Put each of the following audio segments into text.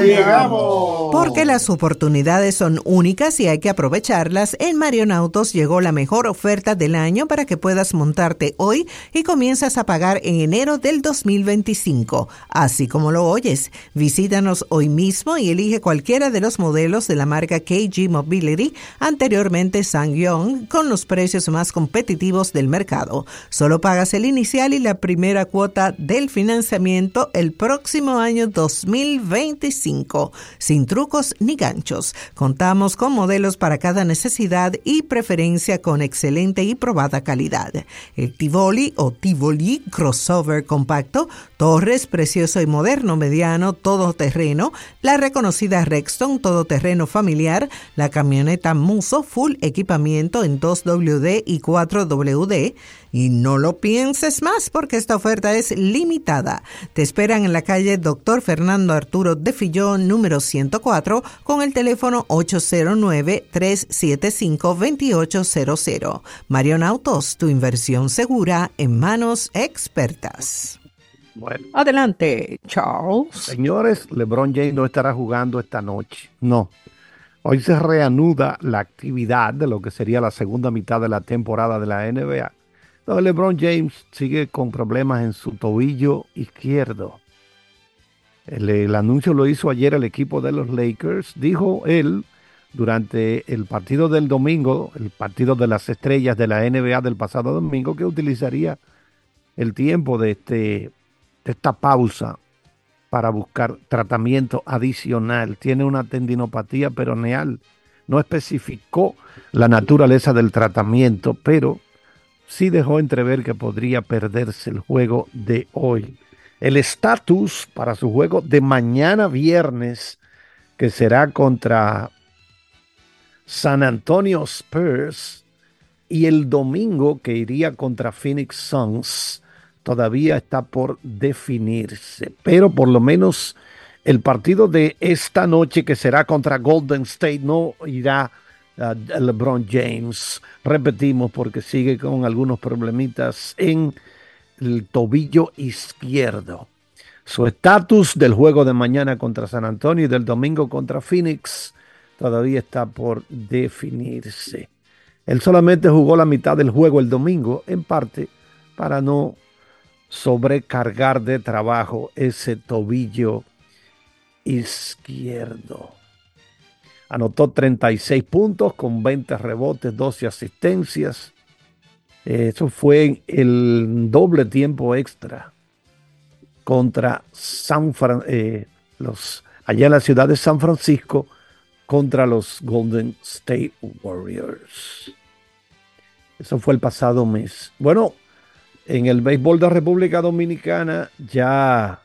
llegamos. Porque las oportunidades son únicas y hay que aprovecharlas. En Marion Autos llegó la mejor oferta del año para que puedas montarte hoy y comienzas a pagar en enero del 2025. Así como lo oyes, visítanos hoy mismo y elige cualquiera de los modelos de la marca KG Mobility, anteriormente SsangYong, con los precios más competitivos del mercado. Solo pagas el inicial y la primera cuota del financiamiento el próximo próximo año 2025, sin trucos ni ganchos. Contamos con modelos para cada necesidad y preferencia con excelente y probada calidad. El Tivoli o Tivoli Crossover Compacto, Torres Precioso y Moderno Mediano Todoterreno, la reconocida Rexton Todoterreno Familiar, la camioneta Muso Full Equipamiento en 2WD y 4WD, y no lo pienses más porque esta oferta es limitada. Te esperan en la calle Dr. Fernando Arturo de Fillón, número 104, con el teléfono 809-375-2800. Marion Autos, tu inversión segura en manos expertas. Bueno. Adelante, Charles. Señores, LeBron James no estará jugando esta noche. No. Hoy se reanuda la actividad de lo que sería la segunda mitad de la temporada de la NBA LeBron James sigue con problemas en su tobillo izquierdo. El, anuncio lo hizo ayer el equipo de los Lakers. Dijo él durante el partido del domingo, el partido de las estrellas de la NBA del pasado domingo, que utilizaría el tiempo de, este, de esta pausa para buscar tratamiento adicional. Tiene una tendinopatía peroneal. No especificó la naturaleza del tratamiento, pero sí dejó entrever que podría perderse el juego de hoy. El estatus para su juego de mañana viernes, que será contra San Antonio Spurs, y el domingo que iría contra Phoenix Suns, todavía está por definirse. Pero por lo menos el partido de esta noche, que será contra Golden State, no irá LeBron James. Repetimos porque sigue con algunos problemitas en el tobillo izquierdo. Su estatus del juego de mañana contra San Antonio y del domingo contra Phoenix todavía está por definirse. Él solamente jugó la mitad del juego el domingo, en parte para no sobrecargar de trabajo ese tobillo izquierdo. Anotó 36 puntos con 20 rebotes, 12 asistencias. Eso fue el doble tiempo extra contra San eh, los, allá en la ciudad de San Francisco contra los Golden State Warriors. Eso fue el pasado mes. Bueno, en el béisbol de República Dominicana ya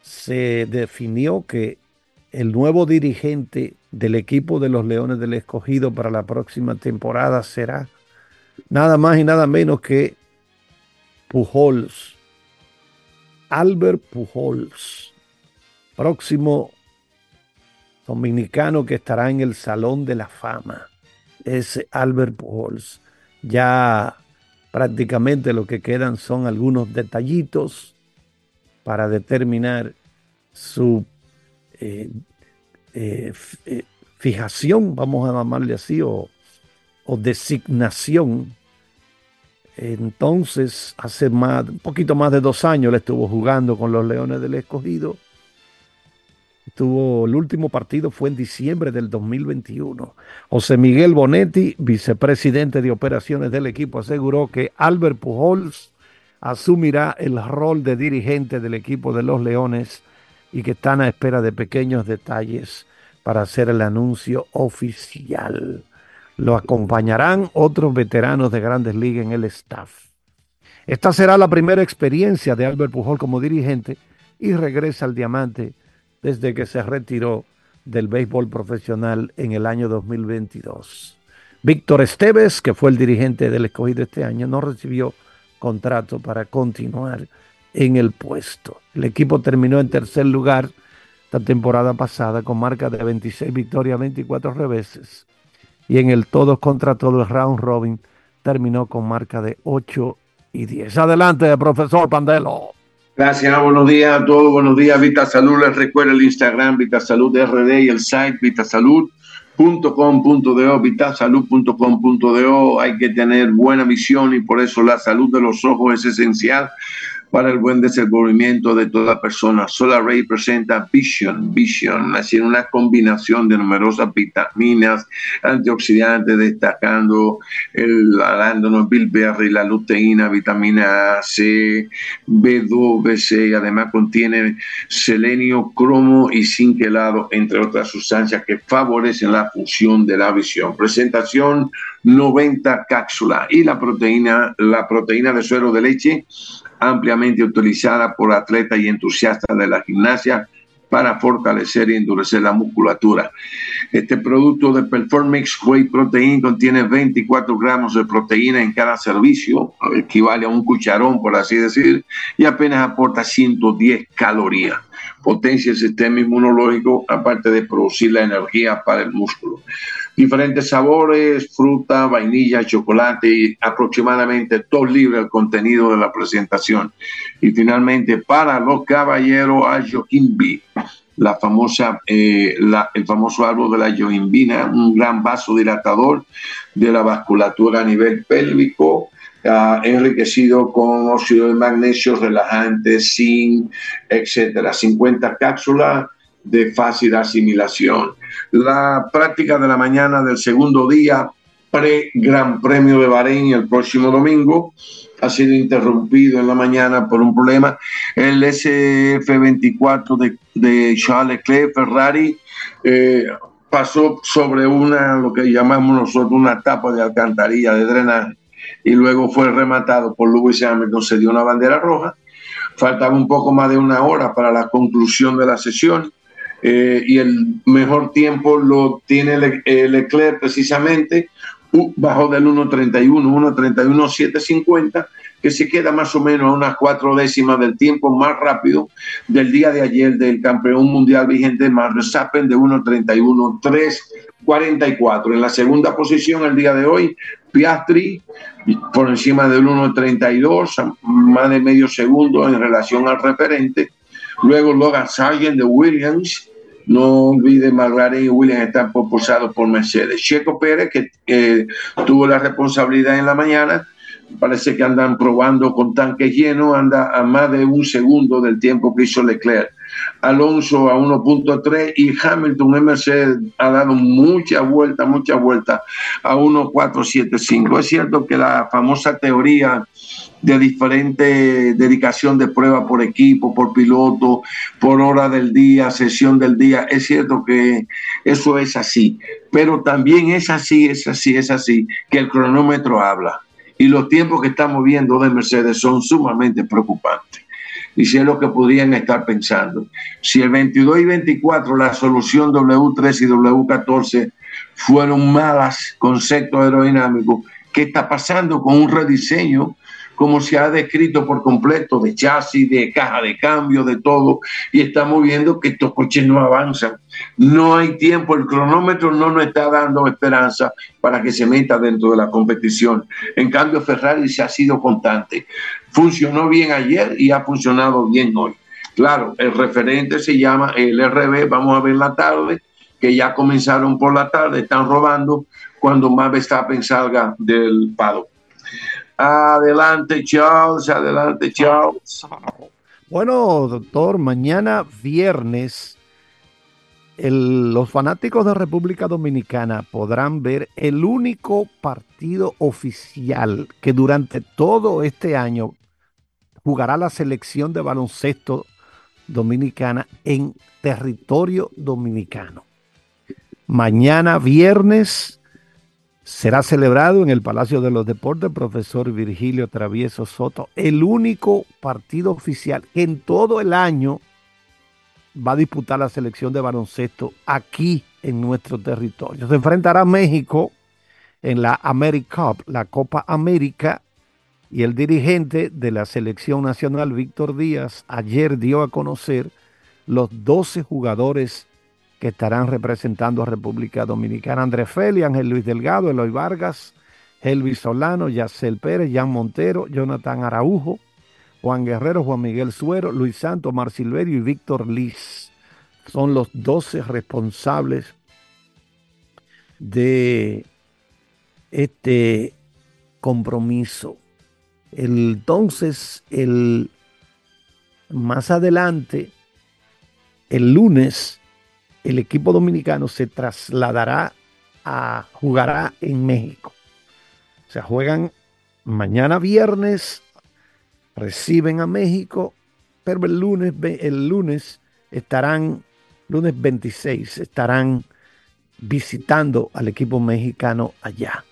se definió que el nuevo dirigente del equipo de los Leones del Escogido para la próxima temporada será nada más y nada menos que Pujols. Albert Pujols, próximo dominicano que estará en el Salón de la Fama. Es Albert Pujols. Ya prácticamente lo que quedan son algunos detallitos para determinar su eh, eh, eh, fijación, vamos a llamarle así, o, designación. Entonces, hace más, un poquito más de dos años le estuvo jugando con los Leones del Escogido. Estuvo, el último partido fue en diciembre del 2021. José Miguel Bonetti, vicepresidente de operaciones del equipo, aseguró que Albert Pujols asumirá el rol de dirigente del equipo de los Leones y que están a espera de pequeños detalles para hacer el anuncio oficial. Lo acompañarán otros veteranos de grandes ligas en el staff. Esta será la primera experiencia de Albert Pujol como dirigente y regresa al diamante desde que se retiró del béisbol profesional en el año 2022. Víctor Esteves, que fue el dirigente del escogido este año, no recibió contrato para continuar en el puesto. El equipo terminó en tercer lugar la temporada pasada con marca de 26 victorias, 24 reveses. Y en el todos contra todo el round robin terminó con marca de 8 y 10. Adelante, profesor Pandelo. Gracias, buenos días a todos, buenos días, Vita Salud. Les recuerdo el Instagram Vita Salud RD y el site vitasalud.com.do, vitasalud.com.do. Hay que tener buena visión y por eso la salud de los ojos es esencial para el buen desenvolvimiento de toda persona. Solar Ray presenta Vision, Vision, así una combinación de numerosas vitaminas, antioxidantes, destacando el arándano, bilberry, la luteína, vitamina C, B2, C, y además contiene selenio, cromo y zinc helado, entre otras sustancias que favorecen la función de la visión. Presentación 90 cápsulas y la proteína, la proteína de suero de leche ampliamente utilizada por atletas y entusiastas de la gimnasia para fortalecer y endurecer la musculatura. Este producto de Performix Whey Protein contiene 24 gramos de proteína en cada servicio, equivale a un cucharón, por así decir, y apenas aporta 110 calorías. Potencia el sistema inmunológico, aparte de producir la energía para el músculo diferentes sabores, fruta, vainilla, chocolate y aproximadamente dos libras el contenido de la presentación. Y finalmente, para los caballeros, Ayoquimbi, la famosa, eh, el famoso árbol de la yoimbina, un gran vasodilatador de la vasculatura a nivel pélvico, ah, enriquecido con óxido de magnesio, relajante, zinc, etcétera. 50 cápsulas de fácil asimilación. La práctica de la mañana del segundo día pre-Gran Premio de Bahrein el próximo domingo ha sido interrumpido en la mañana por un problema. El SF24 de, de Charles Leclerc, Ferrari, eh, pasó sobre una, lo que llamamos nosotros, una tapa de alcantarilla de drenaje y luego fue rematado por Lewis Hamilton, se dio una bandera roja. Faltaba un poco más de una hora para la conclusión de la sesión eh, y el mejor tiempo lo tiene Leclerc precisamente bajo del 1.31, 1.31.750, que se queda más o menos a unas cuatro décimas del tiempo más rápido del día de ayer del campeón mundial vigente Max Verstappen de 1.31.344. En la segunda posición el día de hoy, Piastri por encima del 1.32, más de medio segundo en relación al referente. Luego Logan Sargent de Williams, no olvide, McLaren y Williams están propulsados por Mercedes. Checo Pérez, que tuvo la responsabilidad en la mañana, parece que andan probando con tanques llenos, anda a más de un segundo del tiempo que hizo Leclerc. Alonso a 1.3 y Hamilton Mercedes ha dado mucha vuelta, mucha vuelta a 1.475. Es cierto que la famosa teoría de diferente dedicación de prueba por equipo, por piloto, por hora del día, sesión del día. Es cierto que eso es así, pero también es así, es así, es así, que el cronómetro habla. Y los tiempos que estamos viendo de Mercedes son sumamente preocupantes. Y es lo que podrían estar pensando. Si el 22 y 24, la solución W3 y W14 fueron malas conceptos aerodinámicos, ¿qué está pasando con un rediseño como se ha descrito por completo, de chasis, de caja de cambio, de todo, y estamos viendo que estos coches no avanzan. No hay tiempo, el cronómetro no nos está dando esperanza para que se meta dentro de la competición. En cambio, Ferrari se ha sido constante. Funcionó bien ayer y ha funcionado bien hoy. Claro, el referente se llama el RB, vamos a ver la tarde, que ya comenzaron por la tarde, están robando cuando más Verstappen salga del pado. Adelante, Charles, adelante, Charles. Bueno, doctor, mañana viernes los fanáticos de República Dominicana podrán ver el único partido oficial que durante todo este año jugará la selección de baloncesto dominicana en territorio dominicano. Mañana viernes será celebrado en el Palacio de los Deportes profesor Virgilio Travieso Soto, el único partido oficial que en todo el año va a disputar la selección de baloncesto aquí en nuestro territorio. Se enfrentará México en la AmeriCup, la Copa América, y el dirigente de la selección nacional, Víctor Díaz, ayer dio a conocer los 12 jugadores que estarán representando a República Dominicana. Andrés Feli, Ángel Luis Delgado, Eloy Vargas, Elvis Solano, Yacel Pérez, Jan Montero, Jonathan Araujo, Juan Guerrero, Juan Miguel Suero, Luis Santos, Mar Silverio y Víctor Liz. Son los 12 responsables de este compromiso. Entonces, el, más adelante, el lunes, el equipo dominicano se trasladará a jugará en México. O sea, juegan mañana viernes, reciben a México, pero el lunes, el lunes estarán, lunes 26, estarán visitando al equipo mexicano allá.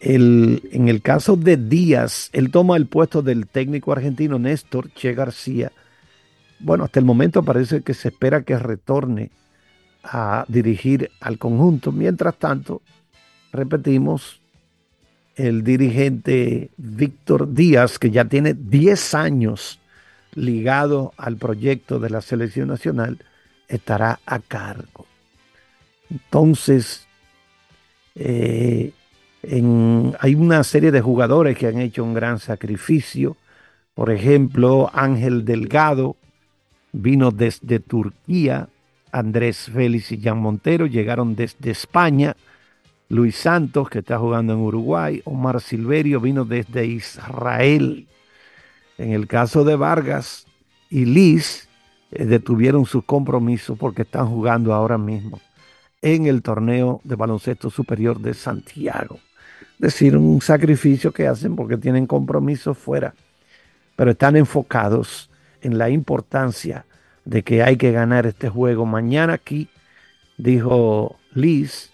El, en el caso de Díaz, él toma el puesto del técnico argentino Néstor Che García. Bueno, hasta el momento parece que se espera que retorne a dirigir al conjunto. Mientras tanto, repetimos, el dirigente Víctor Díaz, que ya tiene 10 años ligado al proyecto de la selección nacional, estará a cargo. Entonces, eh, hay una serie de jugadores que han hecho un gran sacrificio. Por ejemplo, Ángel Delgado vino desde Turquía, Andrés Félix y Jan Montero llegaron desde España, Luis Santos, que está jugando en Uruguay, Omar Silverio vino desde Israel. En el caso de Vargas y Liz, eh, detuvieron sus compromisos porque están jugando ahora mismo en el torneo de baloncesto superior de Santiago. Es decir, un sacrificio que hacen porque tienen compromisos fuera, pero están enfocados en la importancia de que hay que ganar este juego. Mañana aquí, dijo Liz,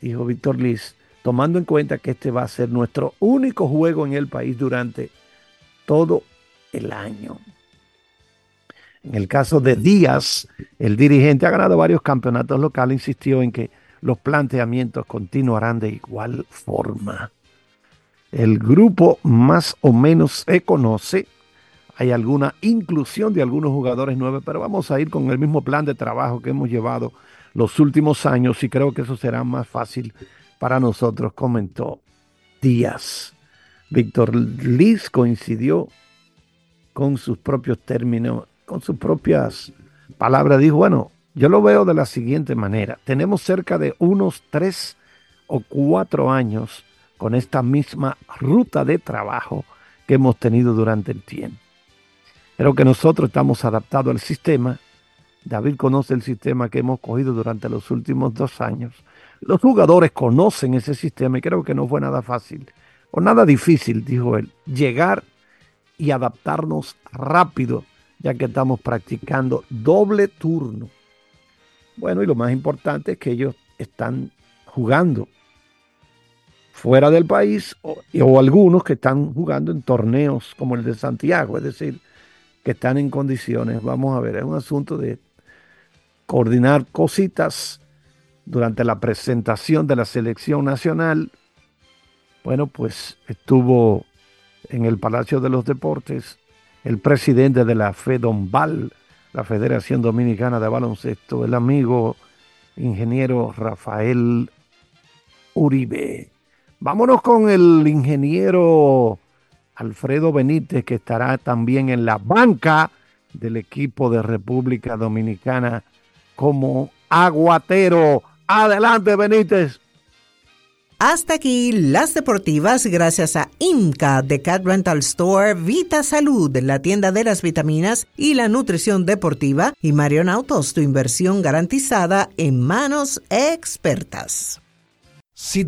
dijo Víctor Liz, tomando en cuenta que este va a ser nuestro único juego en el país durante todo el año. En el caso de Díaz, el dirigente ha ganado varios campeonatos locales, insistió en que los planteamientos continuarán de igual forma. El grupo más o menos se conoce. Hay alguna inclusión de algunos jugadores nuevos, pero vamos a ir con el mismo plan de trabajo que hemos llevado los últimos años y creo que eso será más fácil para nosotros, comentó Díaz. Víctor Liz coincidió con sus propios términos con sus propias palabras, dijo, bueno, yo lo veo de la siguiente manera. Tenemos cerca de unos tres o cuatro años con esta misma ruta de trabajo que hemos tenido durante el tiempo. Creo que nosotros estamos adaptados al sistema. David conoce el sistema que hemos cogido durante los últimos dos años. Los jugadores conocen ese sistema y creo que no fue nada fácil o nada difícil, dijo él, llegar y adaptarnos rápido ya que estamos practicando doble turno. Bueno, y lo más importante es que ellos están jugando fuera del país o, algunos que están jugando en torneos como el de Santiago, es decir, que están en condiciones, vamos a ver, es un asunto de coordinar cositas durante la presentación de la selección nacional. Bueno, pues estuvo en el Palacio de los Deportes el presidente de la FEDOMBAL, la Federación Dominicana de Baloncesto, el amigo ingeniero Rafael Uribe. Vámonos con el ingeniero Alfredo Benítez, que estará también en la banca del equipo de República Dominicana como aguatero. Adelante, Benítez. Hasta aquí las deportivas gracias a IMCA de Cat Rental Store, Vita Salud, la tienda de las vitaminas y la nutrición deportiva y Marion Autos, tu inversión garantizada en manos expertas. Si